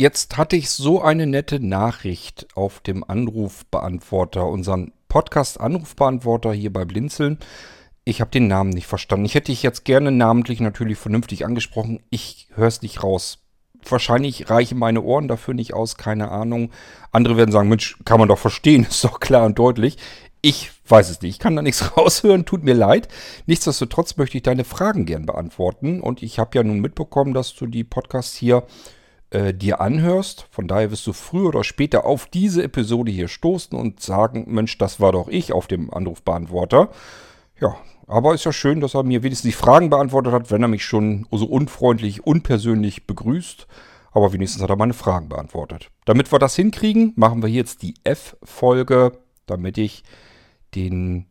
Jetzt hatte ich so eine nette Nachricht auf dem Anrufbeantworter, unseren Podcast-Anrufbeantworter hier bei Blinzeln. Ich habe den Namen nicht verstanden. Ich hätte dich jetzt gerne namentlich natürlich vernünftig angesprochen. Ich höre es nicht raus. Wahrscheinlich reichen meine Ohren dafür nicht aus, keine Ahnung. Andere werden sagen, Mensch, kann man doch verstehen, ist doch klar und deutlich. Ich weiß es nicht. Ich kann da nichts raushören, tut mir leid. Nichtsdestotrotz möchte ich deine Fragen gern beantworten. Und ich habe ja nun mitbekommen, dass du die Podcasts hier äh, dir anhörst. Von daher wirst du früher oder später auf diese Episode hier stoßen und sagen, Mensch, das war doch ich auf dem Anrufbeantworter. Ja, aber ist ja schön, dass er mir wenigstens die Fragen beantwortet hat, wenn er mich schon so unfreundlich, unpersönlich begrüßt. Aber wenigstens hat er meine Fragen beantwortet. Damit wir das hinkriegen, machen wir jetzt die F-Folge, damit ich den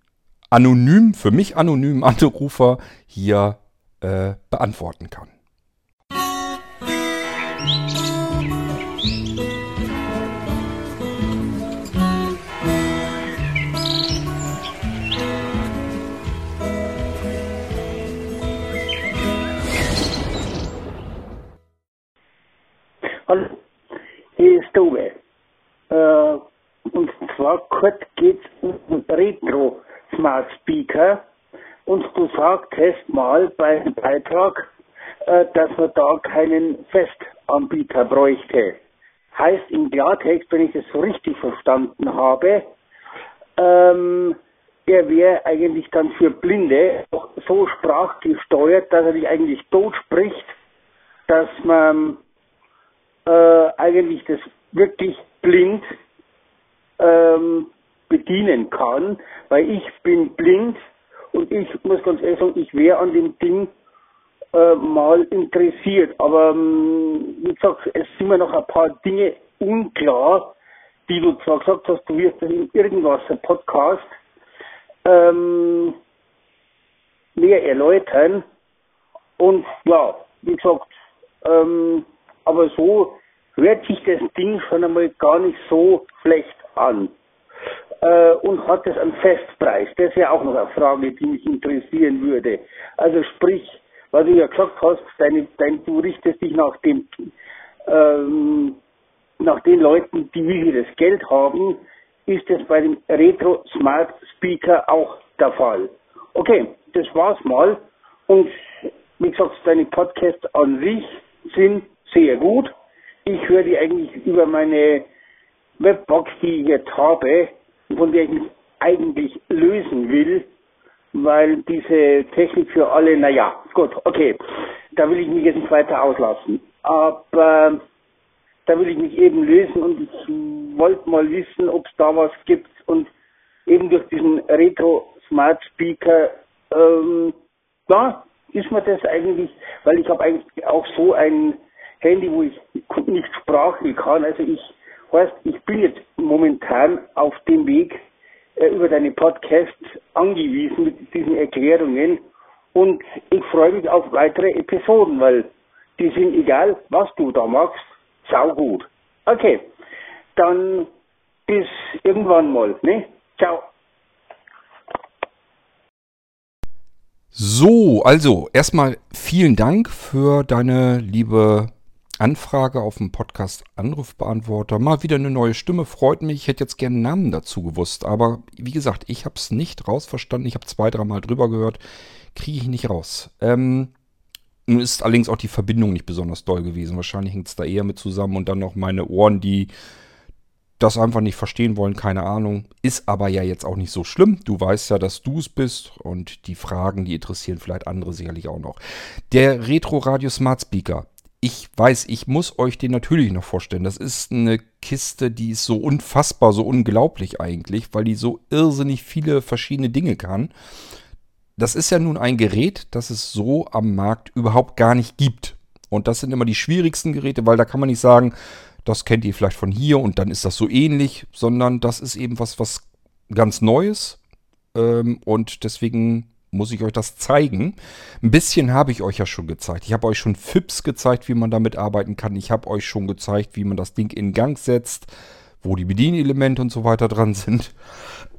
anonym, für mich anonymen Anrufer hier äh, beantworten kann. Hallo, hier ist Tobe. Äh, und zwar kurz geht es um Retro Smart Speaker. Und du sagtest mal beim Beitrag, äh, dass man da keinen Festanbieter bräuchte. Heißt im Klartext, wenn ich das so richtig verstanden habe, ähm, er wäre eigentlich dann für Blinde so sprachgesteuert, dass er dich eigentlich tot spricht, dass man äh, eigentlich das wirklich blind ähm, bedienen kann, weil ich bin blind und ich muss ganz ehrlich sagen, ich wäre an dem Ding äh, mal interessiert. Aber ähm, wie gesagt, es sind mir noch ein paar Dinge unklar, die du zwar gesagt hast, du wirst in irgendwas Podcast ähm, näher erläutern. Und ja, wie gesagt, ähm, aber so hört sich das Ding schon einmal gar nicht so schlecht an. Äh, und hat es einen Festpreis? Das wäre auch noch eine Frage, die mich interessieren würde. Also sprich, was du ja gesagt hast, deine, dein, du richtest dich nach dem, ähm, nach den Leuten, die viel das Geld haben, ist es bei dem Retro Smart Speaker auch der Fall. Okay, das war's mal. Und wie gesagt, deine Podcasts an sich sind sehr gut. Ich höre die eigentlich über meine Webbox, die ich jetzt habe, von der ich mich eigentlich lösen will, weil diese Technik für alle, naja, gut, okay, da will ich mich jetzt nicht weiter auslassen. Aber da will ich mich eben lösen und ich wollte mal wissen, ob es da was gibt und eben durch diesen Retro Smart Speaker, ähm, ja, ist mir das eigentlich, weil ich habe eigentlich auch so ein Handy, wo ich nicht sprachen kann. Also ich, weißt, ich bin jetzt momentan auf dem Weg über deine Podcasts angewiesen mit diesen Erklärungen und ich freue mich auf weitere Episoden, weil die sind egal, was du da machst, saugut. Okay, dann bis irgendwann mal, ne? Ciao. So, also erstmal vielen Dank für deine liebe Anfrage auf dem Podcast Anrufbeantworter. Mal wieder eine neue Stimme, freut mich. Ich hätte jetzt gerne einen Namen dazu gewusst. Aber wie gesagt, ich habe es nicht rausverstanden. Ich habe zwei, dreimal drüber gehört. Kriege ich nicht raus. Ähm, nun ist allerdings auch die Verbindung nicht besonders doll gewesen. Wahrscheinlich hängt es da eher mit zusammen. Und dann noch meine Ohren, die das einfach nicht verstehen wollen, keine Ahnung. Ist aber ja jetzt auch nicht so schlimm. Du weißt ja, dass du es bist und die Fragen, die interessieren vielleicht andere sicherlich auch noch. Der Retro Radio Smart Speaker ich weiß, ich muss euch den natürlich noch vorstellen. Das ist eine Kiste, die ist so unfassbar, so unglaublich eigentlich, weil die so irrsinnig viele verschiedene Dinge kann. Das ist ja nun ein Gerät, das es so am Markt überhaupt gar nicht gibt. Und das sind immer die schwierigsten Geräte, weil da kann man nicht sagen, das kennt ihr vielleicht von hier und dann ist das so ähnlich, sondern das ist eben was, was ganz Neues. Ähm, und deswegen muss ich euch das zeigen. Ein bisschen habe ich euch ja schon gezeigt. Ich habe euch schon FIPS gezeigt, wie man damit arbeiten kann. Ich habe euch schon gezeigt, wie man das Ding in Gang setzt, wo die Bedienelemente und so weiter dran sind.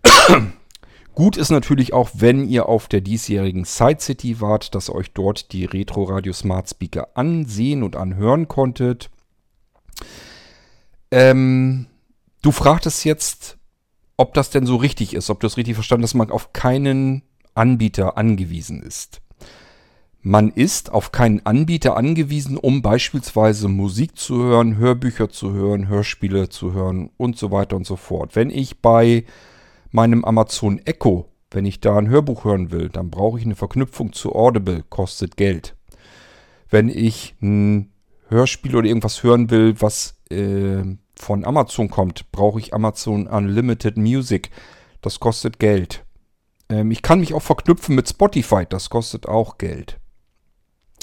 Gut ist natürlich auch, wenn ihr auf der diesjährigen Side City wart, dass ihr euch dort die Retro Radio Smart Speaker ansehen und anhören konntet. Ähm, du fragtest jetzt, ob das denn so richtig ist, ob du das richtig verstanden hast, dass man auf keinen Anbieter angewiesen ist. Man ist auf keinen Anbieter angewiesen, um beispielsweise Musik zu hören, Hörbücher zu hören, Hörspiele zu hören und so weiter und so fort. Wenn ich bei meinem Amazon Echo, wenn ich da ein Hörbuch hören will, dann brauche ich eine Verknüpfung zu Audible, kostet Geld. Wenn ich ein Hörspiel oder irgendwas hören will, was äh, von Amazon kommt, brauche ich Amazon Unlimited Music. Das kostet Geld. Ähm, ich kann mich auch verknüpfen mit Spotify. Das kostet auch Geld.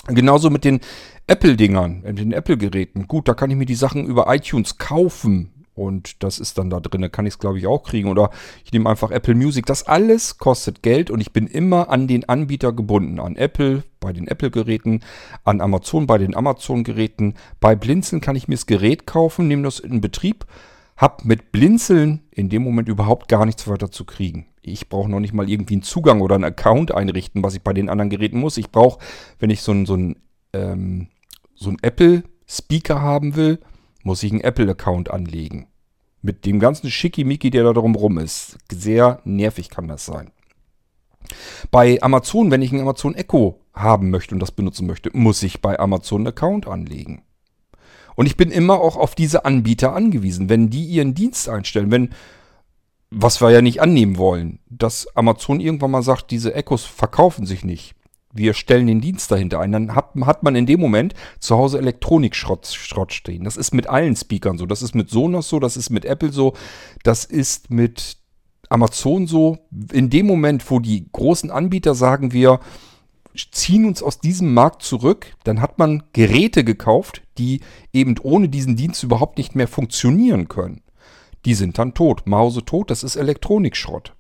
Genauso mit den Apple-Dingern, mit den Apple-Geräten. Gut, da kann ich mir die Sachen über iTunes kaufen. Und das ist dann da drin. Da kann ich es, glaube ich, auch kriegen. Oder ich nehme einfach Apple Music. Das alles kostet Geld und ich bin immer an den Anbieter gebunden. An Apple bei den Apple-Geräten, an Amazon bei den Amazon-Geräten. Bei Blinzeln kann ich mir das Gerät kaufen, nehme das in Betrieb, habe mit Blinzeln in dem Moment überhaupt gar nichts weiter zu kriegen. Ich brauche noch nicht mal irgendwie einen Zugang oder einen Account einrichten, was ich bei den anderen Geräten muss. Ich brauche, wenn ich so ein, so ähm, so ein Apple-Speaker haben will, muss ich einen Apple-Account anlegen. Mit dem ganzen Schickimicki, der da drumrum ist. Sehr nervig kann das sein. Bei Amazon, wenn ich einen Amazon Echo haben möchte und das benutzen möchte, muss ich bei Amazon einen Account anlegen. Und ich bin immer auch auf diese Anbieter angewiesen. Wenn die ihren Dienst einstellen, wenn, was wir ja nicht annehmen wollen, dass Amazon irgendwann mal sagt, diese Echos verkaufen sich nicht, wir stellen den Dienst dahinter ein, dann hat, hat man in dem Moment zu Hause Elektronikschrott Schrott stehen. Das ist mit allen Speakern so. Das ist mit Sonos so, das ist mit Apple so, das ist mit Amazon so. In dem Moment, wo die großen Anbieter sagen, wir ziehen uns aus diesem Markt zurück, dann hat man Geräte gekauft, die eben ohne diesen Dienst überhaupt nicht mehr funktionieren können. Die sind dann tot. Mause tot, das ist Elektronikschrott.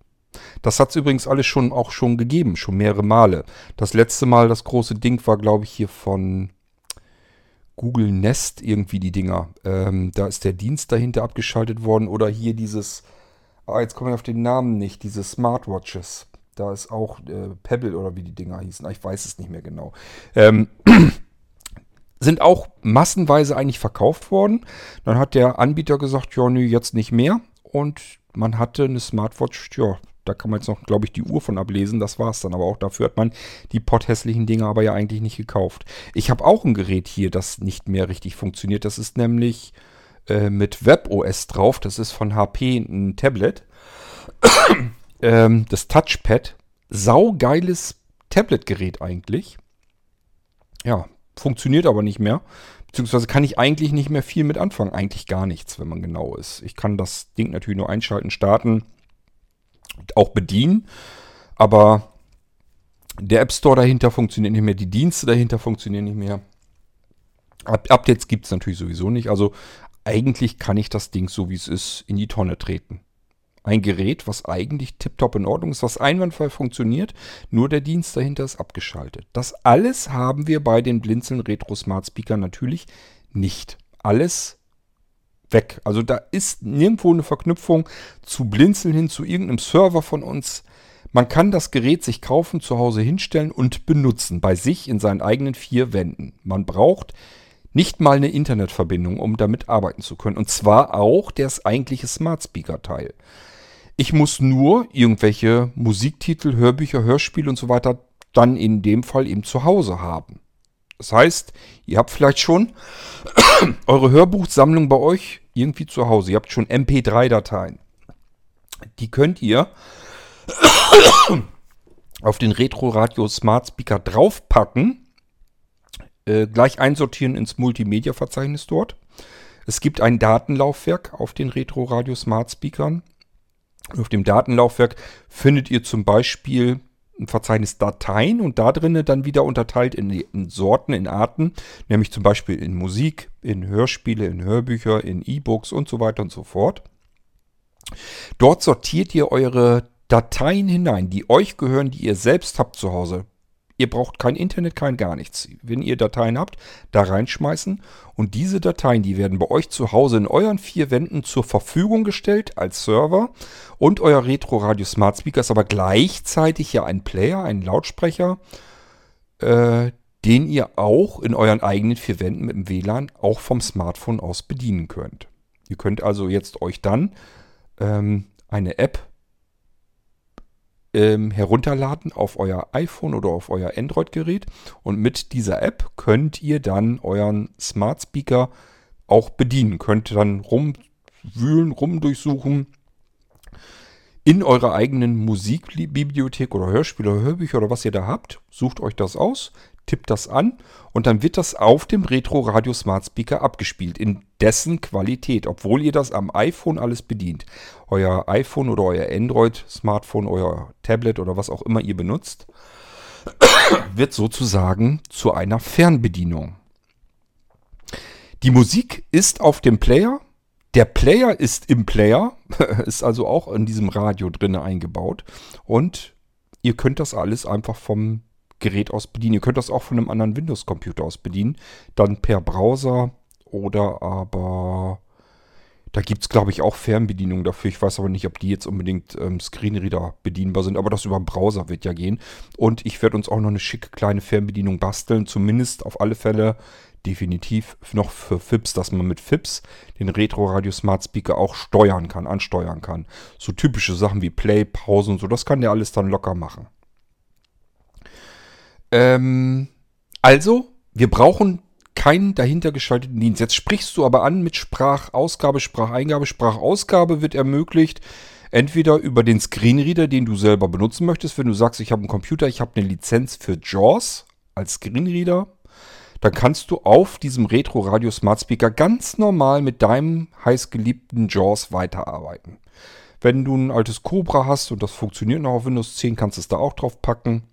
Das hat es übrigens alles schon auch schon gegeben, schon mehrere Male. Das letzte Mal, das große Ding war, glaube ich, hier von Google Nest irgendwie die Dinger. Ähm, da ist der Dienst dahinter abgeschaltet worden. Oder hier dieses, ah, jetzt komme ich auf den Namen nicht, diese Smartwatches. Da ist auch äh, Pebble oder wie die Dinger hießen. Ich weiß es nicht mehr genau. Ähm, sind auch massenweise eigentlich verkauft worden. Dann hat der Anbieter gesagt, ja, nö, jetzt nicht mehr. Und man hatte eine Smartwatch, ja, da kann man jetzt noch, glaube ich, die Uhr von ablesen. Das war es dann. Aber auch dafür hat man die potthässlichen Dinge aber ja eigentlich nicht gekauft. Ich habe auch ein Gerät hier, das nicht mehr richtig funktioniert. Das ist nämlich äh, mit WebOS drauf. Das ist von HP ein Tablet. ähm, das Touchpad. Saugeiles Tablet-Gerät eigentlich. Ja, funktioniert aber nicht mehr. Beziehungsweise kann ich eigentlich nicht mehr viel mit anfangen. Eigentlich gar nichts, wenn man genau ist. Ich kann das Ding natürlich nur einschalten, starten auch bedienen. Aber der App Store dahinter funktioniert nicht mehr, die Dienste dahinter funktionieren nicht mehr. Updates gibt es natürlich sowieso nicht. Also eigentlich kann ich das Ding so wie es ist in die Tonne treten. Ein Gerät, was eigentlich tiptop in Ordnung ist, was einwandfrei funktioniert, nur der Dienst dahinter ist abgeschaltet. Das alles haben wir bei den Blinzeln Retro Smart Speaker natürlich nicht. Alles weg. Also da ist nirgendwo eine Verknüpfung zu Blinzeln hin zu irgendeinem Server von uns. Man kann das Gerät sich kaufen, zu Hause hinstellen und benutzen, bei sich in seinen eigenen vier Wänden. Man braucht nicht mal eine Internetverbindung, um damit arbeiten zu können. Und zwar auch das eigentliche Smart Speaker Teil. Ich muss nur irgendwelche Musiktitel, Hörbücher, Hörspiele und so weiter dann in dem Fall eben zu Hause haben. Das heißt, ihr habt vielleicht schon eure Hörbuchsammlung bei euch irgendwie zu Hause. Ihr habt schon MP3-Dateien. Die könnt ihr auf den Retro Radio Smart Speaker draufpacken, äh, gleich einsortieren ins Multimedia-Verzeichnis dort. Es gibt ein Datenlaufwerk auf den Retro Radio Smart Speakern. Auf dem Datenlaufwerk findet ihr zum Beispiel ein Verzeichnis Dateien und da drinnen dann wieder unterteilt in, in, Sorten, in Arten, nämlich zum Beispiel in Musik, in Hörspiele, in Hörbücher, in E-Books und so weiter und so fort. Dort sortiert ihr eure Dateien hinein, die euch gehören, die ihr selbst habt zu Hause. Ihr braucht kein Internet, kein gar nichts. Wenn ihr Dateien habt, da reinschmeißen und diese Dateien, die werden bei euch zu Hause in euren vier Wänden zur Verfügung gestellt als Server und euer Retro Radio Smart Speaker ist aber gleichzeitig ja ein Player, ein Lautsprecher, äh, den ihr auch in euren eigenen vier Wänden mit dem WLAN auch vom Smartphone aus bedienen könnt. Ihr könnt also jetzt euch dann ähm, eine App ähm, herunterladen auf euer iPhone oder auf euer Android-Gerät und mit dieser App könnt ihr dann euren Smart Speaker auch bedienen. Könnt dann rumwühlen, rumdurchsuchen in eurer eigenen Musikbibliothek oder Hörspiele oder Hörbücher oder was ihr da habt. Sucht euch das aus, tippt das an und dann wird das auf dem Retro Radio Smart Speaker abgespielt, in dessen Qualität, obwohl ihr das am iPhone alles bedient. Euer iPhone oder euer Android Smartphone, euer Tablet oder was auch immer ihr benutzt, wird sozusagen zu einer Fernbedienung. Die Musik ist auf dem Player. Der Player ist im Player, ist also auch in diesem Radio drin eingebaut. Und ihr könnt das alles einfach vom Gerät aus bedienen. Ihr könnt das auch von einem anderen Windows-Computer aus bedienen. Dann per Browser oder aber da gibt es, glaube ich, auch Fernbedienungen dafür. Ich weiß aber nicht, ob die jetzt unbedingt ähm, Screenreader bedienbar sind, aber das über den Browser wird ja gehen. Und ich werde uns auch noch eine schicke kleine Fernbedienung basteln. Zumindest auf alle Fälle definitiv noch für FIPS, dass man mit FIPS den Retro Radio Smart Speaker auch steuern kann, ansteuern kann. So typische Sachen wie Play, Pause und so, das kann der alles dann locker machen. Ähm, also, wir brauchen keinen dahinter geschalteten Dienst. Jetzt sprichst du aber an mit Sprachausgabe, Spracheingabe. Sprachausgabe wird ermöglicht entweder über den Screenreader, den du selber benutzen möchtest. Wenn du sagst, ich habe einen Computer, ich habe eine Lizenz für JAWS als Screenreader, dann kannst du auf diesem Retro Radio Smart Speaker ganz normal mit deinem heißgeliebten JAWS weiterarbeiten. Wenn du ein altes Cobra hast und das funktioniert noch auf Windows 10, kannst du es da auch drauf packen.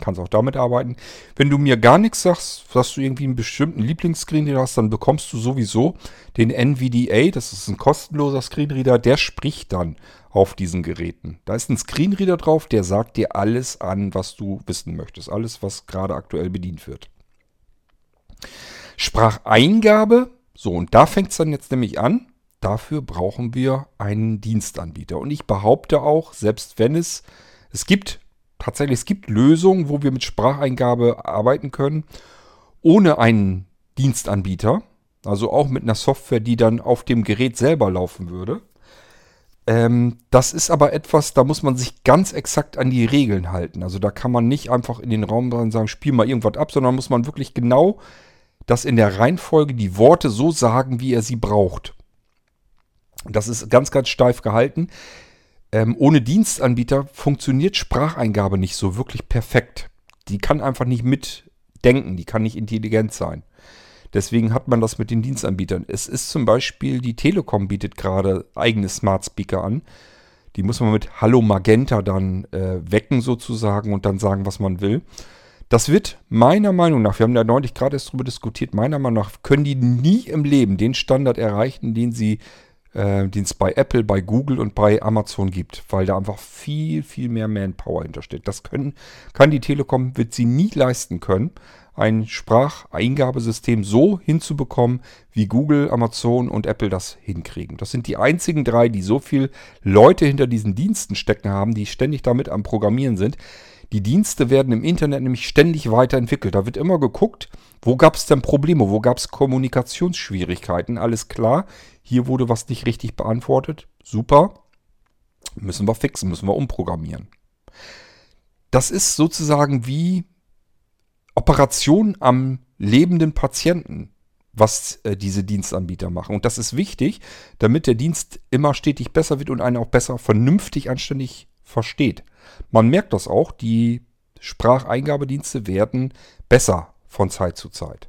Kannst auch damit arbeiten. Wenn du mir gar nichts sagst, dass du irgendwie einen bestimmten Lieblingsscreenreader hast, dann bekommst du sowieso den NVDA, das ist ein kostenloser Screenreader, der spricht dann auf diesen Geräten. Da ist ein Screenreader drauf, der sagt dir alles an, was du wissen möchtest. Alles, was gerade aktuell bedient wird. Spracheingabe, so und da fängt es dann jetzt nämlich an. Dafür brauchen wir einen Dienstanbieter. Und ich behaupte auch, selbst wenn es, es gibt tatsächlich, es gibt Lösungen, wo wir mit Spracheingabe arbeiten können, ohne einen Dienstanbieter. Also auch mit einer Software, die dann auf dem Gerät selber laufen würde. Ähm, das ist aber etwas, da muss man sich ganz exakt an die Regeln halten. Also da kann man nicht einfach in den Raum dran sagen, spiel mal irgendwas ab, sondern muss man wirklich genau das in der Reihenfolge die Worte so sagen, wie er sie braucht. Das ist ganz, ganz steif gehalten ähm, ohne Dienstanbieter funktioniert Spracheingabe nicht so wirklich perfekt. Die kann einfach nicht mitdenken, die kann nicht intelligent sein. Deswegen hat man das mit den Dienstanbietern. Es ist zum Beispiel, die Telekom bietet gerade eigene Smart Speaker an. Die muss man mit Hallo Magenta dann äh, wecken sozusagen und dann sagen, was man will. Das wird meiner Meinung nach, wir haben da neulich gerade erst darüber diskutiert, meiner Meinung nach können die nie im Leben den Standard erreichen, den sie äh, den es bei Apple, bei Google und bei Amazon gibt, weil da einfach viel, viel mehr Manpower hintersteht. Das können, kann die Telekom, wird sie nie leisten können, ein Spracheingabesystem so hinzubekommen, wie Google, Amazon und Apple das hinkriegen. Das sind die einzigen drei, die so viel Leute hinter diesen Diensten stecken haben, die ständig damit am Programmieren sind. Die Dienste werden im Internet nämlich ständig weiterentwickelt. Da wird immer geguckt, wo gab es denn Probleme, wo gab es Kommunikationsschwierigkeiten. Alles klar, hier wurde was nicht richtig beantwortet. Super. Müssen wir fixen, müssen wir umprogrammieren. Das ist sozusagen wie Operation am lebenden Patienten, was äh, diese Dienstanbieter machen. Und das ist wichtig, damit der Dienst immer stetig besser wird und einen auch besser vernünftig, anständig versteht. Man merkt das auch, die Spracheingabedienste werden besser von Zeit zu Zeit.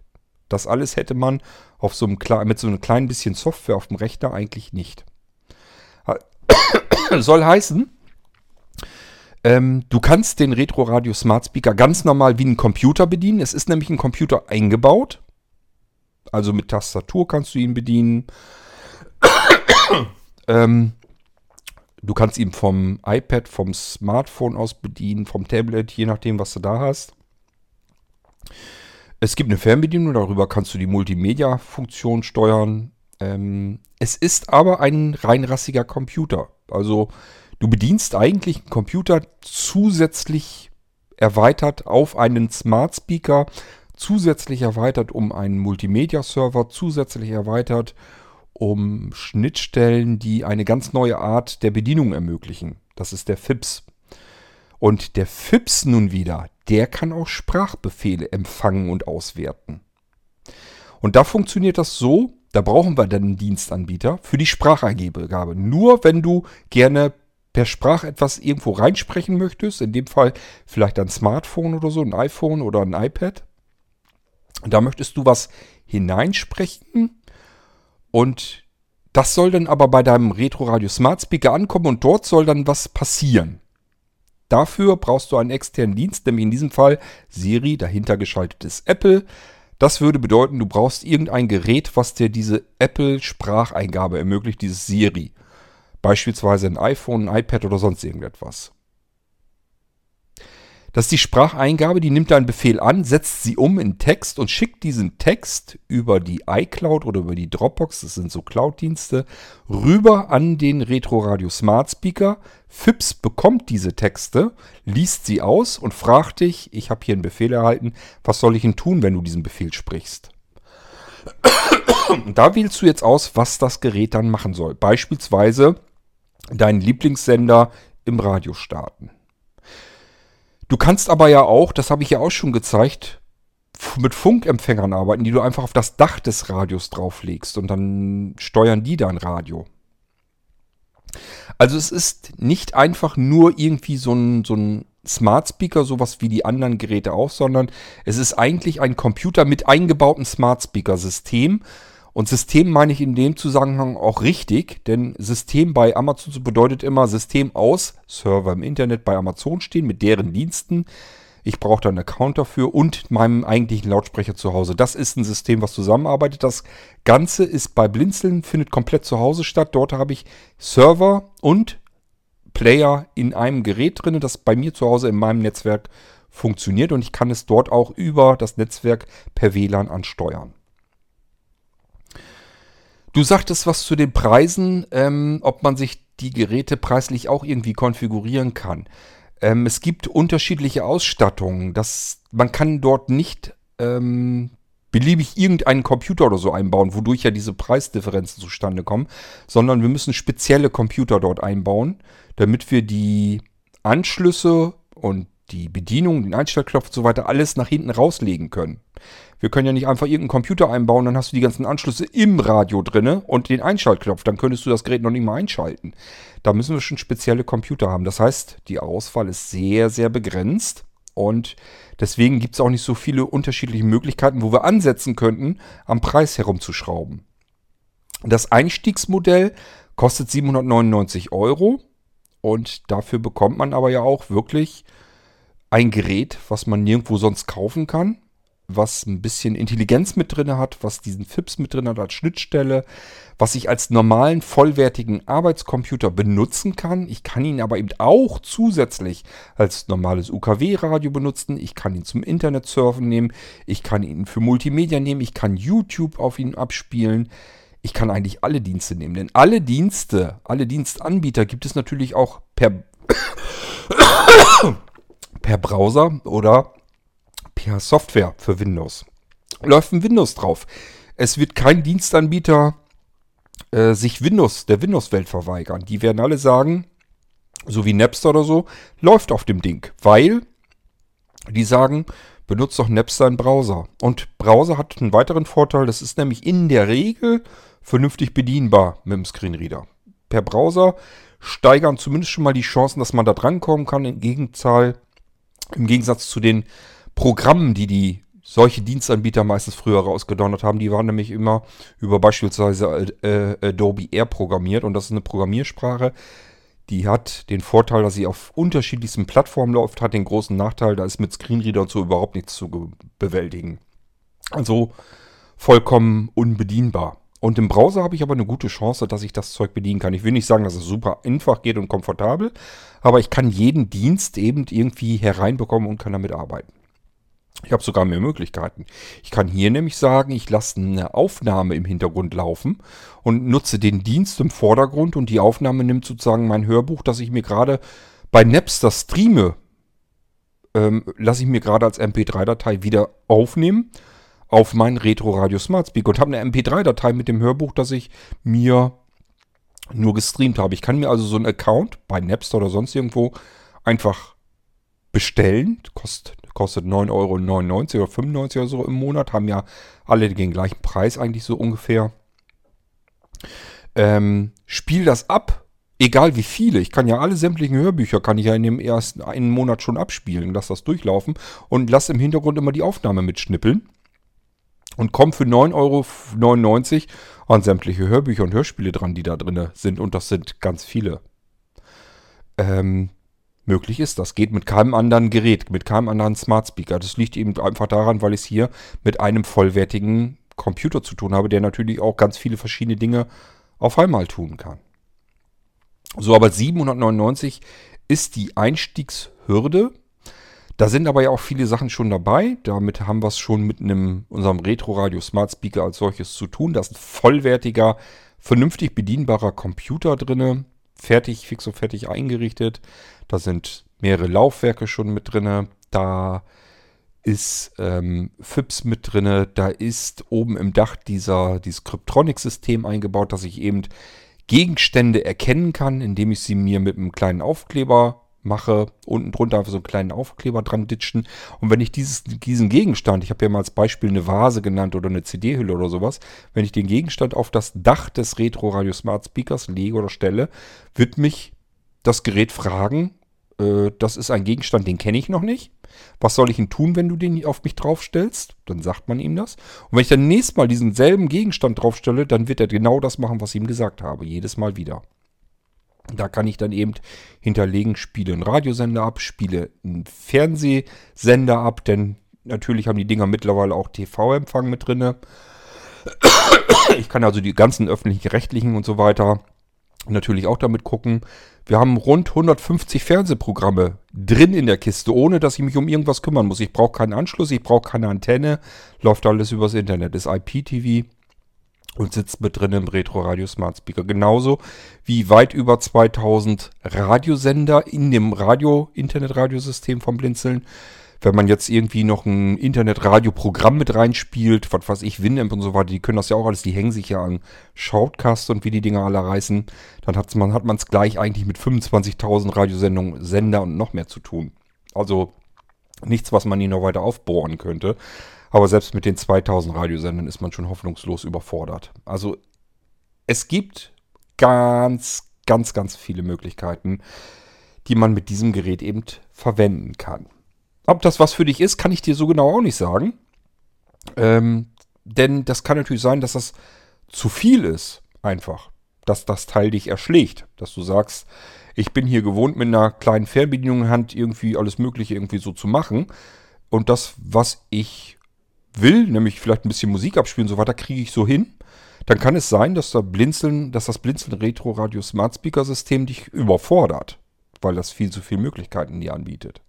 Das alles hätte man auf so einem, mit so einem kleinen bisschen Software auf dem Rechner eigentlich nicht. Soll heißen, ähm, du kannst den Retro Radio Smart Speaker ganz normal wie einen Computer bedienen. Es ist nämlich ein Computer eingebaut. Also mit Tastatur kannst du ihn bedienen. ähm, du kannst ihn vom iPad, vom Smartphone aus bedienen, vom Tablet, je nachdem, was du da hast. Es gibt eine Fernbedienung, darüber kannst du die Multimedia-Funktion steuern. Ähm, es ist aber ein reinrassiger Computer. Also du bedienst eigentlich einen Computer zusätzlich erweitert auf einen Smart Speaker, zusätzlich erweitert um einen Multimedia-Server, zusätzlich erweitert um Schnittstellen, die eine ganz neue Art der Bedienung ermöglichen. Das ist der FIPS. Und der FIPS nun wieder, der kann auch Sprachbefehle empfangen und auswerten. Und da funktioniert das so, da brauchen wir dann einen Dienstanbieter für die Spracheingabe. Nur wenn du gerne per Sprach etwas irgendwo reinsprechen möchtest, in dem Fall vielleicht ein Smartphone oder so, ein iPhone oder ein iPad, da möchtest du was hineinsprechen und das soll dann aber bei deinem Retro Radio Smart Speaker ankommen und dort soll dann was passieren. Dafür brauchst du einen externen Dienst, nämlich in diesem Fall Siri, dahinter geschaltet ist Apple. Das würde bedeuten, du brauchst irgendein Gerät, was dir diese Apple-Spracheingabe ermöglicht, dieses Siri. Beispielsweise ein iPhone, ein iPad oder sonst irgendetwas. Das ist die Spracheingabe, die nimmt deinen Befehl an, setzt sie um in Text und schickt diesen Text über die iCloud oder über die Dropbox, das sind so Cloud-Dienste, rüber an den Retro Radio Smart Speaker. FIPS bekommt diese Texte, liest sie aus und fragt dich, ich habe hier einen Befehl erhalten, was soll ich denn tun, wenn du diesen Befehl sprichst? da wählst du jetzt aus, was das Gerät dann machen soll. Beispielsweise deinen Lieblingssender im Radio starten. Du kannst aber ja auch, das habe ich ja auch schon gezeigt, mit Funkempfängern arbeiten, die du einfach auf das Dach des Radios drauflegst und dann steuern die dein Radio. Also es ist nicht einfach nur irgendwie so ein, so ein Smart Speaker, sowas wie die anderen Geräte auch, sondern es ist eigentlich ein Computer mit eingebautem Smart Speaker System, und System meine ich in dem Zusammenhang auch richtig, denn System bei Amazon bedeutet immer System aus, Server im Internet bei Amazon stehen mit deren Diensten. Ich brauche da einen Account dafür und meinem eigentlichen Lautsprecher zu Hause. Das ist ein System, was zusammenarbeitet. Das Ganze ist bei Blinzeln, findet komplett zu Hause statt. Dort habe ich Server und Player in einem Gerät drin, das bei mir zu Hause in meinem Netzwerk funktioniert und ich kann es dort auch über das Netzwerk per WLAN ansteuern. Du sagtest was zu den Preisen, ähm, ob man sich die Geräte preislich auch irgendwie konfigurieren kann. Ähm, es gibt unterschiedliche Ausstattungen. Das, man kann dort nicht ähm, beliebig irgendeinen Computer oder so einbauen, wodurch ja diese Preisdifferenzen zustande kommen, sondern wir müssen spezielle Computer dort einbauen, damit wir die Anschlüsse und die Bedienung, den Einstellknopf und so weiter alles nach hinten rauslegen können. Wir können ja nicht einfach irgendeinen Computer einbauen, dann hast du die ganzen Anschlüsse im Radio drinne und den Einschaltknopf. Dann könntest du das Gerät noch nicht mal einschalten. Da müssen wir schon spezielle Computer haben. Das heißt, die Auswahl ist sehr, sehr begrenzt. Und deswegen gibt es auch nicht so viele unterschiedliche Möglichkeiten, wo wir ansetzen könnten, am Preis herumzuschrauben. Das Einstiegsmodell kostet 799 Euro. Und dafür bekommt man aber ja auch wirklich ein Gerät, was man nirgendwo sonst kaufen kann was ein bisschen Intelligenz mit drin hat, was diesen FIPS mit drin hat als Schnittstelle, was ich als normalen, vollwertigen Arbeitscomputer benutzen kann. Ich kann ihn aber eben auch zusätzlich als normales UKW-Radio benutzen. Ich kann ihn zum Internet surfen nehmen. Ich kann ihn für Multimedia nehmen. Ich kann YouTube auf ihn abspielen. Ich kann eigentlich alle Dienste nehmen, denn alle Dienste, alle Dienstanbieter gibt es natürlich auch per, per Browser oder per Software für Windows. Läuft ein Windows drauf. Es wird kein Dienstanbieter äh, sich Windows, der Windows-Welt verweigern. Die werden alle sagen, so wie Napster oder so, läuft auf dem Ding. Weil die sagen, benutzt doch Napster in Browser. Und Browser hat einen weiteren Vorteil, das ist nämlich in der Regel vernünftig bedienbar mit dem Screenreader. Per Browser steigern zumindest schon mal die Chancen, dass man da drankommen kann, im, Gegenzahl, im Gegensatz zu den Programmen, die die solche Dienstanbieter meistens früher rausgedonnert haben, die waren nämlich immer über beispielsweise äh, Adobe Air programmiert und das ist eine Programmiersprache, die hat den Vorteil, dass sie auf unterschiedlichsten Plattformen läuft, hat den großen Nachteil, da ist mit Screenreader und so überhaupt nichts zu bewältigen. Also vollkommen unbedienbar. Und im Browser habe ich aber eine gute Chance, dass ich das Zeug bedienen kann. Ich will nicht sagen, dass es super einfach geht und komfortabel, aber ich kann jeden Dienst eben irgendwie hereinbekommen und kann damit arbeiten. Ich habe sogar mehr Möglichkeiten. Ich kann hier nämlich sagen, ich lasse eine Aufnahme im Hintergrund laufen und nutze den Dienst im Vordergrund und die Aufnahme nimmt sozusagen mein Hörbuch, das ich mir gerade bei Napster streame, ähm, lasse ich mir gerade als MP3-Datei wieder aufnehmen, auf meinen Retro Radio Smart Speaker und habe eine MP3-Datei mit dem Hörbuch, das ich mir nur gestreamt habe. Ich kann mir also so einen Account bei Napster oder sonst irgendwo einfach bestellen. Kost, kostet 9,99 Euro oder 95 oder so im Monat. Haben ja alle den gleichen Preis eigentlich so ungefähr. Ähm, spiel das ab, egal wie viele. Ich kann ja alle sämtlichen Hörbücher, kann ich ja in dem ersten einen Monat schon abspielen. Lass das durchlaufen und lass im Hintergrund immer die Aufnahme mitschnippeln. Und komm für 9,99 Euro an sämtliche Hörbücher und Hörspiele dran, die da drin sind. Und das sind ganz viele. Ähm, möglich ist das. Geht mit keinem anderen Gerät, mit keinem anderen Smart Speaker. Das liegt eben einfach daran, weil ich es hier mit einem vollwertigen Computer zu tun habe, der natürlich auch ganz viele verschiedene Dinge auf einmal tun kann. So, aber 799 ist die Einstiegshürde. Da sind aber ja auch viele Sachen schon dabei. Damit haben wir es schon mit einem, unserem Retro-Radio Smart Speaker als solches zu tun. Da ist ein vollwertiger, vernünftig bedienbarer Computer drin. Fertig, fix und fertig eingerichtet. Da sind mehrere Laufwerke schon mit drin. Da ist ähm, FIPS mit drin. Da ist oben im Dach dieser, dieses Cryptronic-System eingebaut, dass ich eben Gegenstände erkennen kann, indem ich sie mir mit einem kleinen Aufkleber mache, unten drunter einfach so einen kleinen Aufkleber dran ditchen. Und wenn ich dieses, diesen Gegenstand, ich habe ja mal als Beispiel eine Vase genannt oder eine CD-Hülle oder sowas, wenn ich den Gegenstand auf das Dach des Retro Radio Smart Speakers lege oder stelle, wird mich das Gerät fragen, äh, das ist ein Gegenstand, den kenne ich noch nicht. Was soll ich denn tun, wenn du den auf mich draufstellst? Dann sagt man ihm das. Und wenn ich dann nächstes Mal diesen selben Gegenstand draufstelle, dann wird er genau das machen, was ich ihm gesagt habe. Jedes Mal wieder. Da kann ich dann eben hinterlegen, spiele einen Radiosender ab, spiele einen Fernsehsender ab, denn natürlich haben die Dinger mittlerweile auch TV-Empfang mit drin. Ich kann also die ganzen öffentlichen rechtlichen und so weiter natürlich auch damit gucken. Wir haben rund 150 Fernsehprogramme drin in der Kiste, ohne dass ich mich um irgendwas kümmern muss. Ich brauche keinen Anschluss, ich brauche keine Antenne, läuft alles übers Internet, ist IPTV und sitzt mit drin im Retro Radio Smart Speaker. Genauso wie weit über 2000 Radiosender in dem Radio-Internet-Radiosystem vom Blinzeln. Wenn man jetzt irgendwie noch ein Internet-Radio-Programm mit reinspielt, was weiß ich, Winamp und so weiter, die können das ja auch alles, die hängen sich ja an Shoutcast und wie die Dinger alle reißen, dann hat man hat es gleich eigentlich mit 25.000 Radiosendungen, Sender und noch mehr zu tun. Also nichts, was man hier noch weiter aufbohren könnte. Aber selbst mit den 2000 Radiosendern ist man schon hoffnungslos überfordert. Also es gibt ganz, ganz, ganz viele Möglichkeiten, die man mit diesem Gerät eben verwenden kann. Ob das was für dich ist, kann ich dir so genau auch nicht sagen. Ähm, denn das kann natürlich sein, dass das zu viel ist, einfach. Dass das Teil dich erschlägt. Dass du sagst, ich bin hier gewohnt, mit einer kleinen Fernbedienung in Hand irgendwie alles Mögliche irgendwie so zu machen. Und das, was ich will, nämlich vielleicht ein bisschen Musik abspielen und so weiter, kriege ich so hin. Dann kann es sein, dass, der Blinzeln, dass das Blinzeln Retro Radio Smart Speaker System dich überfordert, weil das viel zu viele Möglichkeiten dir anbietet.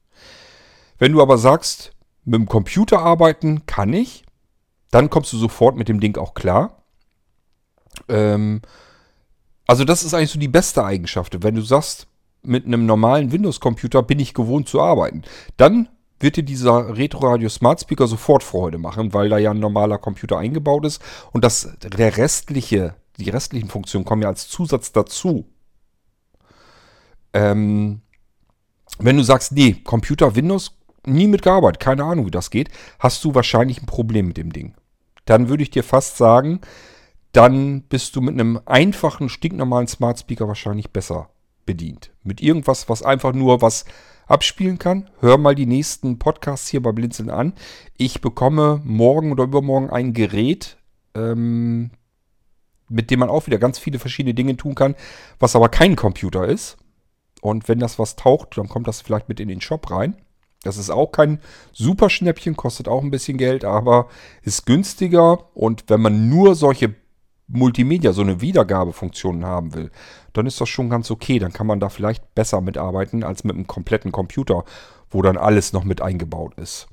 Wenn du aber sagst, mit dem Computer arbeiten kann ich, dann kommst du sofort mit dem Ding auch klar. Ähm, also das ist eigentlich so die beste Eigenschaft. Wenn du sagst, mit einem normalen Windows-Computer bin ich gewohnt zu arbeiten, dann wird dir dieser Retro Radio Smart Speaker sofort Freude machen, weil da ja ein normaler Computer eingebaut ist und das der restliche, die restlichen Funktionen kommen ja als Zusatz dazu. Ähm, wenn du sagst, nee, Computer Windows nie mitgearbeitet, keine Ahnung, wie das geht, hast du wahrscheinlich ein Problem mit dem Ding. Dann würde ich dir fast sagen, dann bist du mit einem einfachen, stinknormalen Smart Speaker wahrscheinlich besser bedient. Mit irgendwas, was einfach nur was abspielen kann. Hör mal die nächsten Podcasts hier bei Blinzeln an. Ich bekomme morgen oder übermorgen ein Gerät, ähm, mit dem man auch wieder ganz viele verschiedene Dinge tun kann, was aber kein Computer ist. Und wenn das was taucht, dann kommt das vielleicht mit in den Shop rein. Das ist auch kein super Schnäppchen, kostet auch ein bisschen Geld, aber ist günstiger. Und wenn man nur solche Multimedia, so eine Wiedergabefunktion haben will, dann ist das schon ganz okay. Dann kann man da vielleicht besser mitarbeiten als mit einem kompletten Computer, wo dann alles noch mit eingebaut ist.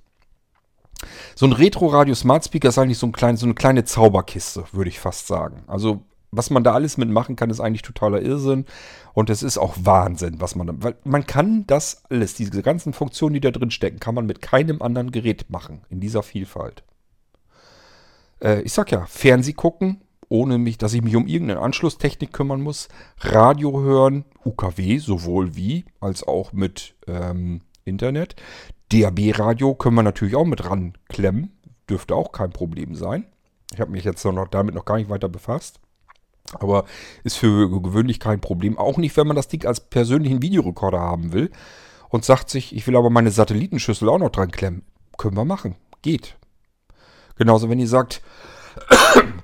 So ein Retro-Radio Smart Speaker ist eigentlich so, ein klein, so eine kleine Zauberkiste, würde ich fast sagen. Also was man da alles mitmachen kann, ist eigentlich totaler Irrsinn. Und es ist auch Wahnsinn, was man. Weil man kann das alles, diese ganzen Funktionen, die da drin stecken, kann man mit keinem anderen Gerät machen, in dieser Vielfalt. Äh, ich sag ja, Fernseh gucken, ohne mich, dass ich mich um irgendeine Anschlusstechnik kümmern muss. Radio hören, UKW, sowohl wie, als auch mit ähm, Internet. DAB-Radio können wir natürlich auch mit ranklemmen. Dürfte auch kein Problem sein. Ich habe mich jetzt noch damit noch gar nicht weiter befasst. Aber ist für gewöhnlich kein Problem. Auch nicht, wenn man das Ding als persönlichen Videorekorder haben will und sagt sich, ich will aber meine Satellitenschüssel auch noch dran klemmen. Können wir machen. Geht. Genauso, wenn ihr sagt,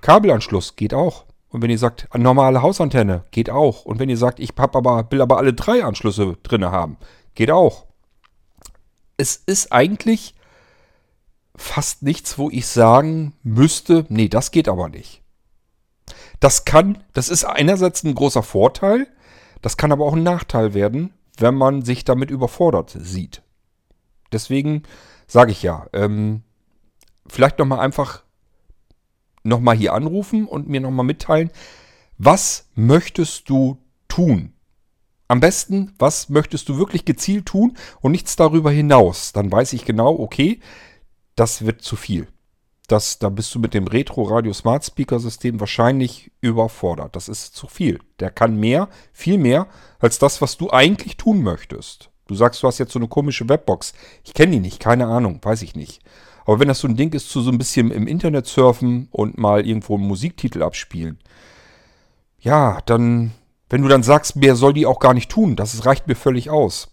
Kabelanschluss, geht auch. Und wenn ihr sagt, normale Hausantenne, geht auch. Und wenn ihr sagt, ich hab aber, will aber alle drei Anschlüsse drin haben, geht auch. Es ist eigentlich fast nichts, wo ich sagen müsste, nee, das geht aber nicht. Das kann, das ist einerseits ein großer Vorteil, das kann aber auch ein Nachteil werden, wenn man sich damit überfordert sieht. Deswegen sage ich ja, ähm, vielleicht nochmal einfach nochmal hier anrufen und mir nochmal mitteilen, was möchtest du tun? Am besten, was möchtest du wirklich gezielt tun und nichts darüber hinaus. Dann weiß ich genau, okay, das wird zu viel. Das, da bist du mit dem Retro Radio Smart Speaker System wahrscheinlich überfordert. Das ist zu viel. Der kann mehr, viel mehr, als das, was du eigentlich tun möchtest. Du sagst, du hast jetzt so eine komische Webbox. Ich kenne die nicht, keine Ahnung, weiß ich nicht. Aber wenn das so ein Ding ist, zu so ein bisschen im Internet surfen und mal irgendwo einen Musiktitel abspielen, ja, dann, wenn du dann sagst, mehr soll die auch gar nicht tun, das reicht mir völlig aus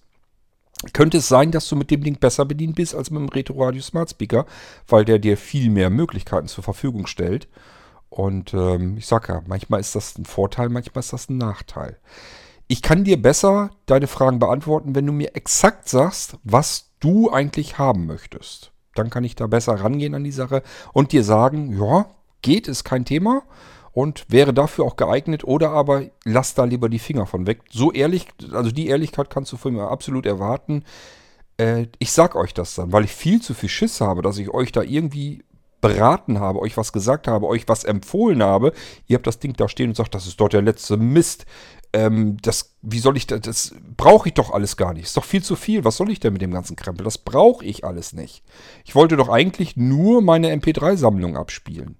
könnte es sein, dass du mit dem Ding besser bedient bist als mit dem Retro Radio Smart Speaker, weil der dir viel mehr Möglichkeiten zur Verfügung stellt. Und ähm, ich sag ja, manchmal ist das ein Vorteil, manchmal ist das ein Nachteil. Ich kann dir besser deine Fragen beantworten, wenn du mir exakt sagst, was du eigentlich haben möchtest. Dann kann ich da besser rangehen an die Sache und dir sagen, ja, geht, ist kein Thema und wäre dafür auch geeignet oder aber lass da lieber die Finger von weg. So ehrlich, also die Ehrlichkeit kannst du von mir absolut erwarten. Äh, ich sag euch das dann, weil ich viel zu viel Schiss habe, dass ich euch da irgendwie beraten habe, euch was gesagt habe, euch was empfohlen habe. Ihr habt das Ding da stehen und sagt, das ist dort der letzte Mist. Ähm, das, wie soll ich das, das brauche ich doch alles gar nicht. Ist doch viel zu viel. Was soll ich denn mit dem ganzen Krempel? Das brauche ich alles nicht. Ich wollte doch eigentlich nur meine MP3-Sammlung abspielen.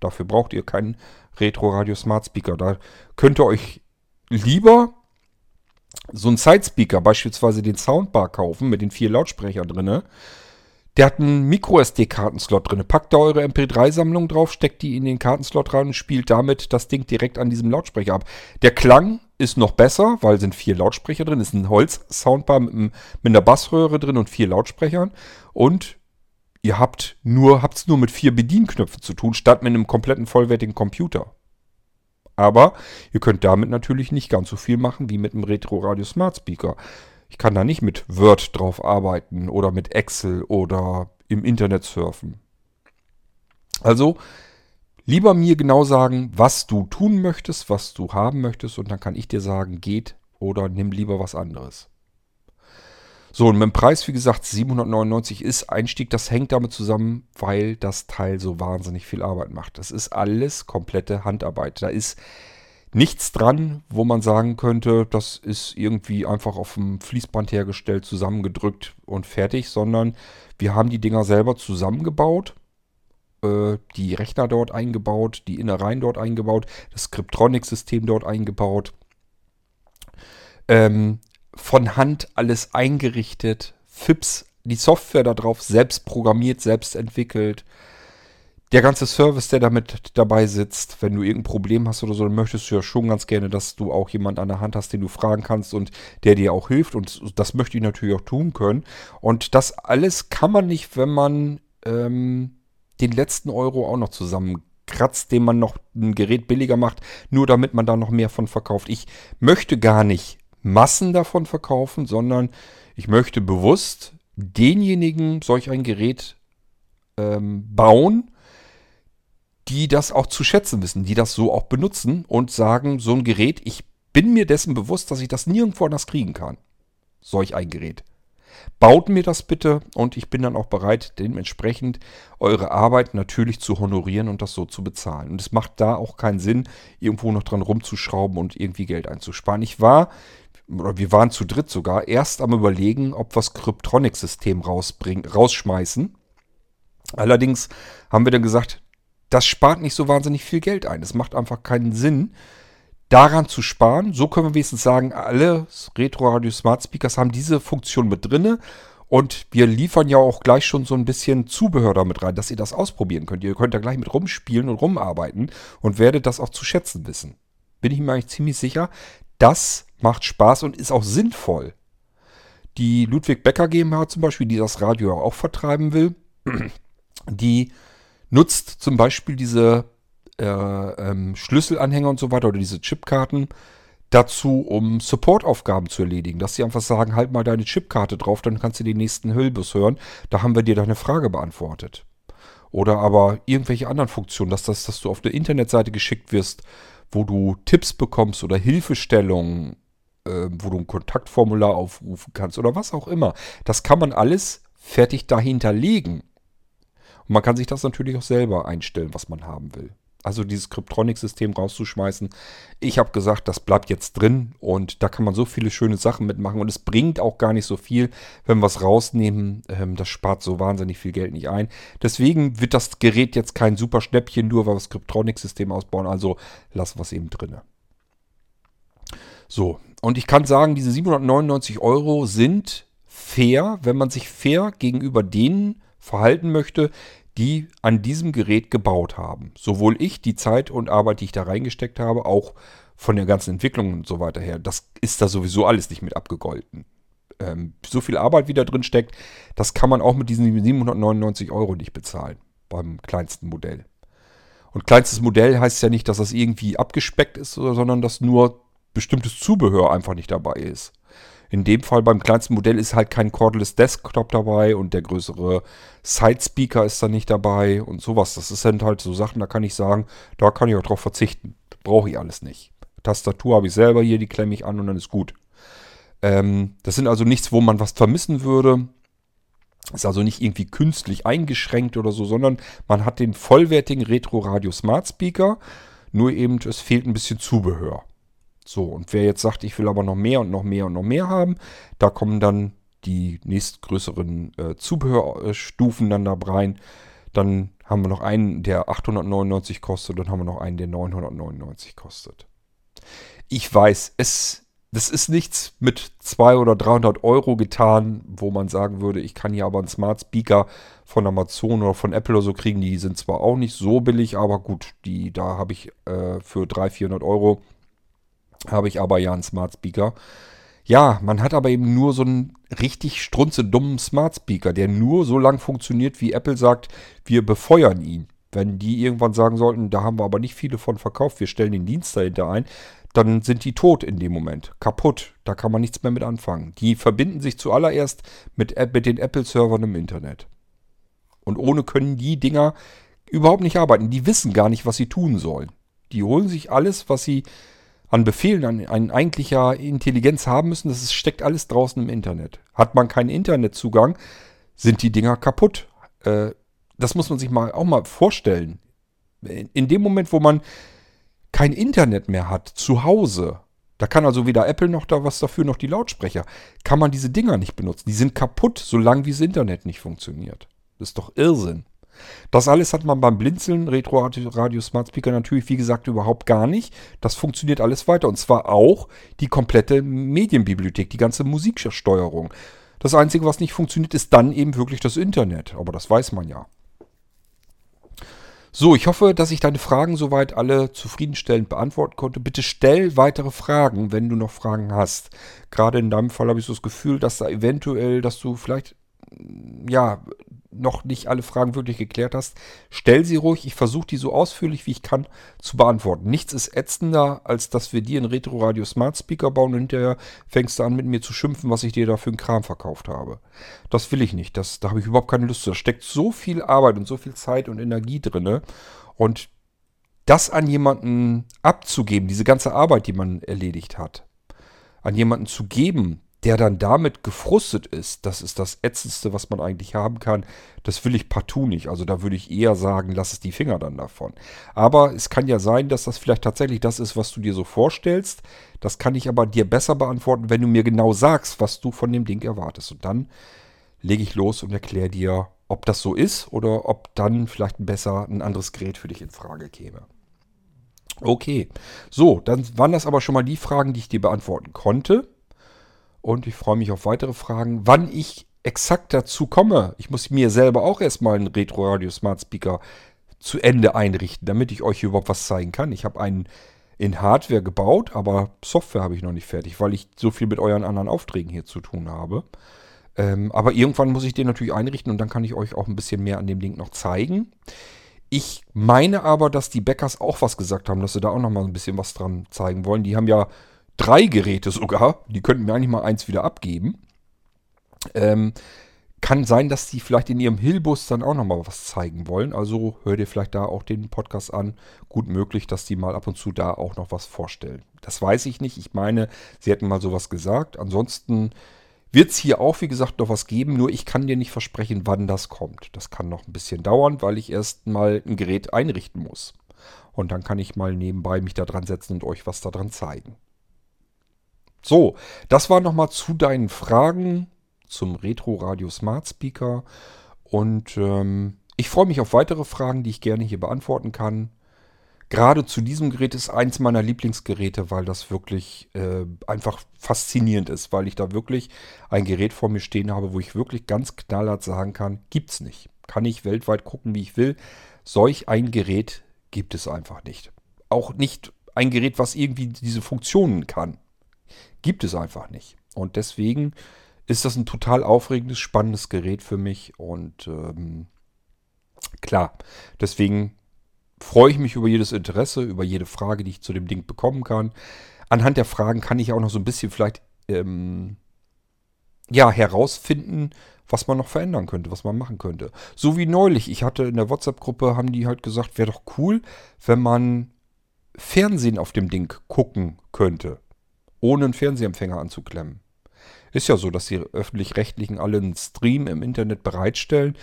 Dafür braucht ihr keinen Retro Radio Smart Speaker. Da könnt ihr euch lieber so einen Side-Speaker, beispielsweise den Soundbar kaufen mit den vier Lautsprechern drin. Der hat einen Micro-SD-Kartenslot drin. Packt da eure MP3-Sammlung drauf, steckt die in den Kartenslot rein und spielt damit das Ding direkt an diesem Lautsprecher ab. Der Klang ist noch besser, weil sind vier Lautsprecher drin. Ist ein Holz-Soundbar mit, mit einer Bassröhre drin und vier Lautsprechern. Und ihr habt nur, habt's nur mit vier Bedienknöpfen zu tun, statt mit einem kompletten vollwertigen Computer. Aber ihr könnt damit natürlich nicht ganz so viel machen wie mit einem Retro Radio Smart Speaker. Ich kann da nicht mit Word drauf arbeiten oder mit Excel oder im Internet surfen. Also lieber mir genau sagen, was du tun möchtest, was du haben möchtest und dann kann ich dir sagen, geht oder nimm lieber was anderes. So, und mit dem Preis, wie gesagt, 799 ist Einstieg. Das hängt damit zusammen, weil das Teil so wahnsinnig viel Arbeit macht. Das ist alles komplette Handarbeit. Da ist nichts dran, wo man sagen könnte, das ist irgendwie einfach auf dem Fließband hergestellt, zusammengedrückt und fertig, sondern wir haben die Dinger selber zusammengebaut, die Rechner dort eingebaut, die Innereien dort eingebaut, das Scriptronic-System dort eingebaut. Ähm, von Hand alles eingerichtet, FIPS, die Software darauf selbst programmiert, selbst entwickelt. Der ganze Service, der damit dabei sitzt, wenn du irgendein Problem hast oder so, dann möchtest du ja schon ganz gerne, dass du auch jemand an der Hand hast, den du fragen kannst und der dir auch hilft. Und das möchte ich natürlich auch tun können. Und das alles kann man nicht, wenn man ähm, den letzten Euro auch noch zusammenkratzt, den man noch ein Gerät billiger macht, nur damit man da noch mehr von verkauft. Ich möchte gar nicht Massen davon verkaufen, sondern ich möchte bewusst denjenigen solch ein Gerät ähm, bauen, die das auch zu schätzen wissen, die das so auch benutzen und sagen, so ein Gerät, ich bin mir dessen bewusst, dass ich das nirgendwo anders kriegen kann. Solch ein Gerät. Baut mir das bitte und ich bin dann auch bereit, dementsprechend eure Arbeit natürlich zu honorieren und das so zu bezahlen. Und es macht da auch keinen Sinn, irgendwo noch dran rumzuschrauben und irgendwie Geld einzusparen. Ich war oder wir waren zu dritt sogar, erst am überlegen, ob wir das Cryptronic-System rausschmeißen. Allerdings haben wir dann gesagt, das spart nicht so wahnsinnig viel Geld ein. Es macht einfach keinen Sinn, daran zu sparen. So können wir wenigstens sagen, alle Retro Radio Smart Speakers haben diese Funktion mit drinne. Und wir liefern ja auch gleich schon so ein bisschen Zubehör damit rein, dass ihr das ausprobieren könnt. Ihr könnt da gleich mit rumspielen und rumarbeiten und werdet das auch zu schätzen wissen. Bin ich mir eigentlich ziemlich sicher. Das macht Spaß und ist auch sinnvoll. Die Ludwig Becker GmbH zum Beispiel, die das Radio auch vertreiben will, die nutzt zum Beispiel diese äh, ähm, Schlüsselanhänger und so weiter oder diese Chipkarten dazu, um Supportaufgaben zu erledigen. Dass sie einfach sagen, halt mal deine Chipkarte drauf, dann kannst du den nächsten Hüllbus hören. Da haben wir dir deine Frage beantwortet. Oder aber irgendwelche anderen Funktionen, dass, das, dass du auf eine Internetseite geschickt wirst, wo du Tipps bekommst oder Hilfestellungen, äh, wo du ein Kontaktformular aufrufen kannst oder was auch immer. Das kann man alles fertig dahinter legen. Und man kann sich das natürlich auch selber einstellen, was man haben will. Also dieses Cryptronic-System rauszuschmeißen. Ich habe gesagt, das bleibt jetzt drin und da kann man so viele schöne Sachen mitmachen und es bringt auch gar nicht so viel, wenn wir es rausnehmen. Ähm, das spart so wahnsinnig viel Geld nicht ein. Deswegen wird das Gerät jetzt kein super Schnäppchen, nur weil wir das Cryptronic-System ausbauen. Also lassen wir es eben drin. So, und ich kann sagen, diese 799 Euro sind fair, wenn man sich fair gegenüber denen verhalten möchte, die an diesem Gerät gebaut haben. Sowohl ich, die Zeit und Arbeit, die ich da reingesteckt habe, auch von der ganzen Entwicklung und so weiter her. Das ist da sowieso alles nicht mit abgegolten. Ähm, so viel Arbeit, wie da drin steckt, das kann man auch mit diesen 799 Euro nicht bezahlen. Beim kleinsten Modell. Und kleinstes Modell heißt ja nicht, dass das irgendwie abgespeckt ist, sondern dass nur bestimmtes Zubehör einfach nicht dabei ist. In dem Fall beim kleinsten Modell ist halt kein Cordless Desktop dabei und der größere Side-Speaker ist da nicht dabei und sowas. Das sind halt so Sachen, da kann ich sagen, da kann ich auch drauf verzichten. Brauche ich alles nicht. Tastatur habe ich selber hier, die klemme ich an und dann ist gut. Ähm, das sind also nichts, wo man was vermissen würde. Ist also nicht irgendwie künstlich eingeschränkt oder so, sondern man hat den vollwertigen Retro Radio Smart Speaker. Nur eben, es fehlt ein bisschen Zubehör. So, und wer jetzt sagt, ich will aber noch mehr und noch mehr und noch mehr haben, da kommen dann die nächstgrößeren äh, Zubehörstufen dann da rein. Dann haben wir noch einen, der 899 kostet, dann haben wir noch einen, der 999 kostet. Ich weiß, es, das ist nichts mit 200 oder 300 Euro getan, wo man sagen würde, ich kann hier aber einen Smart Speaker von Amazon oder von Apple oder so kriegen. Die sind zwar auch nicht so billig, aber gut, die, da habe ich äh, für 300, 400 Euro habe ich aber ja einen Smart Speaker. Ja, man hat aber eben nur so einen richtig strunzedummen Smart Speaker, der nur so lang funktioniert, wie Apple sagt, wir befeuern ihn. Wenn die irgendwann sagen sollten, da haben wir aber nicht viele von verkauft, wir stellen den Dienst dahinter ein, dann sind die tot in dem Moment. Kaputt. Da kann man nichts mehr mit anfangen. Die verbinden sich zuallererst mit, mit den Apple-Servern im Internet. Und ohne können die Dinger überhaupt nicht arbeiten. Die wissen gar nicht, was sie tun sollen. Die holen sich alles, was sie an Befehlen, an, an eigentlicher Intelligenz haben müssen, das ist, steckt alles draußen im Internet. Hat man keinen Internetzugang, sind die Dinger kaputt. Äh, das muss man sich mal auch mal vorstellen. In dem Moment, wo man kein Internet mehr hat, zu Hause, da kann also weder Apple noch da was dafür, noch die Lautsprecher, kann man diese Dinger nicht benutzen. Die sind kaputt, solange wie das Internet nicht funktioniert. Das ist doch Irrsinn. Das alles hat man beim Blinzeln Retro Radio Smart Speaker natürlich, wie gesagt, überhaupt gar nicht. Das funktioniert alles weiter. Und zwar auch die komplette Medienbibliothek, die ganze Musiksteuerung. Das Einzige, was nicht funktioniert, ist dann eben wirklich das Internet. Aber das weiß man ja. So, ich hoffe, dass ich deine Fragen soweit alle zufriedenstellend beantworten konnte. Bitte stell weitere Fragen, wenn du noch Fragen hast. Gerade in deinem Fall habe ich so das Gefühl, dass da eventuell, dass du vielleicht ja noch nicht alle Fragen wirklich geklärt hast, stell sie ruhig. Ich versuche die so ausführlich wie ich kann zu beantworten. Nichts ist ätzender, als dass wir dir einen Retro Radio Smart Speaker bauen und hinterher fängst du an mit mir zu schimpfen, was ich dir da für einen Kram verkauft habe. Das will ich nicht. Das, da habe ich überhaupt keine Lust zu. Da steckt so viel Arbeit und so viel Zeit und Energie drin. Und das an jemanden abzugeben, diese ganze Arbeit, die man erledigt hat, an jemanden zu geben, der dann damit gefrustet ist, das ist das Ätzendste, was man eigentlich haben kann. Das will ich partout nicht. Also da würde ich eher sagen, lass es die Finger dann davon. Aber es kann ja sein, dass das vielleicht tatsächlich das ist, was du dir so vorstellst. Das kann ich aber dir besser beantworten, wenn du mir genau sagst, was du von dem Ding erwartest. Und dann lege ich los und erkläre dir, ob das so ist oder ob dann vielleicht besser ein anderes Gerät für dich in Frage käme. Okay, so, dann waren das aber schon mal die Fragen, die ich dir beantworten konnte. Und ich freue mich auf weitere Fragen. Wann ich exakt dazu komme, ich muss mir selber auch erstmal einen Retro Radio Smart Speaker zu Ende einrichten, damit ich euch überhaupt was zeigen kann. Ich habe einen in Hardware gebaut, aber Software habe ich noch nicht fertig, weil ich so viel mit euren anderen Aufträgen hier zu tun habe. Ähm, aber irgendwann muss ich den natürlich einrichten und dann kann ich euch auch ein bisschen mehr an dem Ding noch zeigen. Ich meine aber, dass die Bäckers auch was gesagt haben, dass sie da auch noch mal ein bisschen was dran zeigen wollen. Die haben ja drei Geräte sogar. Die könnten mir eigentlich mal eins wieder abgeben. Ähm, kann sein, dass die vielleicht in ihrem Hillbus dann auch noch mal was zeigen wollen. Also hör dir vielleicht da auch den Podcast an. Gut möglich, dass die mal ab und zu da auch noch was vorstellen. Das weiß ich nicht. Ich meine, sie hätten mal sowas gesagt. Ansonsten wird es hier auch, wie gesagt, noch was geben, nur ich kann dir nicht versprechen, wann das kommt. Das kann noch ein bisschen dauern, weil ich erst mal ein Gerät einrichten muss. Und dann kann ich mal nebenbei mich da dran setzen und euch was daran zeigen. So, das war nochmal zu deinen Fragen zum Retro Radio Smart Speaker. Und ähm, ich freue mich auf weitere Fragen, die ich gerne hier beantworten kann. Gerade zu diesem Gerät ist eins meiner Lieblingsgeräte, weil das wirklich äh, einfach faszinierend ist, weil ich da wirklich ein Gerät vor mir stehen habe, wo ich wirklich ganz knallhart sagen kann, gibt's nicht. Kann ich weltweit gucken, wie ich will. Solch ein Gerät gibt es einfach nicht. Auch nicht ein Gerät, was irgendwie diese Funktionen kann. Gibt es einfach nicht. Und deswegen ist das ein total aufregendes, spannendes Gerät für mich. Und ähm, klar, deswegen freue ich mich über jedes Interesse, über jede Frage, die ich zu dem Ding bekommen kann. Anhand der Fragen kann ich auch noch so ein bisschen vielleicht ähm, ja, herausfinden, was man noch verändern könnte, was man machen könnte. So wie neulich, ich hatte in der WhatsApp-Gruppe, haben die halt gesagt, wäre doch cool, wenn man Fernsehen auf dem Ding gucken könnte, ohne einen Fernsehempfänger anzuklemmen. Ist ja so, dass die öffentlich-rechtlichen alle einen Stream im Internet bereitstellen.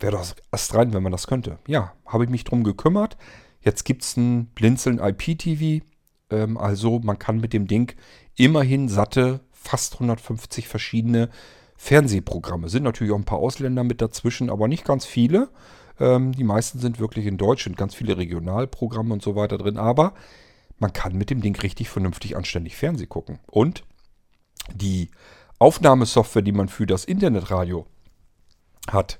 Wäre doch erst rein, wenn man das könnte. Ja, habe ich mich drum gekümmert. Jetzt gibt es ein Blinzeln IPTV. Ähm, also man kann mit dem Ding immerhin satte fast 150 verschiedene Fernsehprogramme. Sind natürlich auch ein paar Ausländer mit dazwischen, aber nicht ganz viele. Ähm, die meisten sind wirklich in Deutsch, sind ganz viele Regionalprogramme und so weiter drin. Aber man kann mit dem Ding richtig vernünftig anständig Fernseh gucken. Und die Aufnahmesoftware, die man für das Internetradio hat.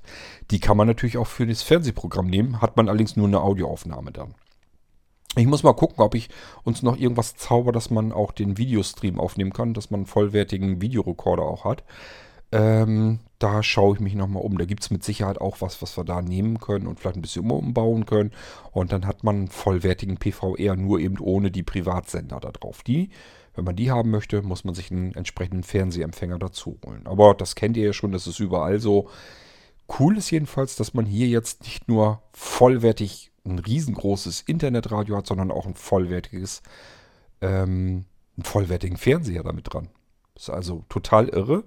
Die kann man natürlich auch für das Fernsehprogramm nehmen, hat man allerdings nur eine Audioaufnahme dann. Ich muss mal gucken, ob ich uns noch irgendwas zauber, dass man auch den Videostream aufnehmen kann, dass man einen vollwertigen Videorekorder auch hat. Ähm, da schaue ich mich nochmal um. Da gibt es mit Sicherheit auch was, was wir da nehmen können und vielleicht ein bisschen umbauen können. Und dann hat man einen vollwertigen PVR, nur eben ohne die Privatsender da drauf. Die, wenn man die haben möchte, muss man sich einen entsprechenden Fernsehempfänger dazu holen. Aber das kennt ihr ja schon, das ist überall so. Cool ist jedenfalls, dass man hier jetzt nicht nur vollwertig ein riesengroßes Internetradio hat, sondern auch ein vollwertiges, ähm, einen vollwertigen Fernseher damit dran. Ist also total irre.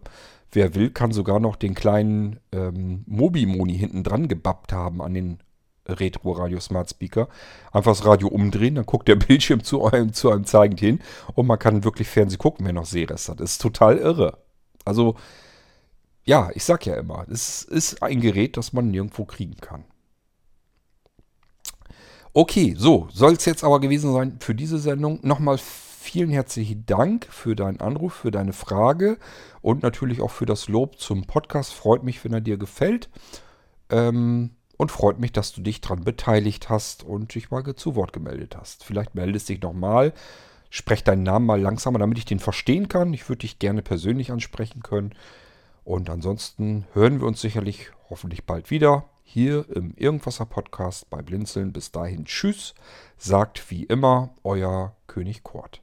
Wer will, kann sogar noch den kleinen ähm, Mobi-Moni hinten dran gebappt haben an den Retro Radio Smart Speaker. Einfach das Radio umdrehen, dann guckt der Bildschirm zu einem, zu einem zeigend hin und man kann wirklich Fernsehen gucken, wer noch Sehrest hat. Das ist total irre. Also ja, ich sag ja immer, es ist ein Gerät, das man nirgendwo kriegen kann. Okay, so, soll es jetzt aber gewesen sein für diese Sendung. Nochmal vielen herzlichen Dank für deinen Anruf, für deine Frage und natürlich auch für das Lob zum Podcast. Freut mich, wenn er dir gefällt. Ähm, und freut mich, dass du dich daran beteiligt hast und dich mal zu Wort gemeldet hast. Vielleicht meldest dich nochmal, sprech deinen Namen mal langsamer, damit ich den verstehen kann. Ich würde dich gerne persönlich ansprechen können. Und ansonsten hören wir uns sicherlich hoffentlich bald wieder hier im Irgendwasser Podcast bei Blinzeln. Bis dahin Tschüss, sagt wie immer euer König Kort.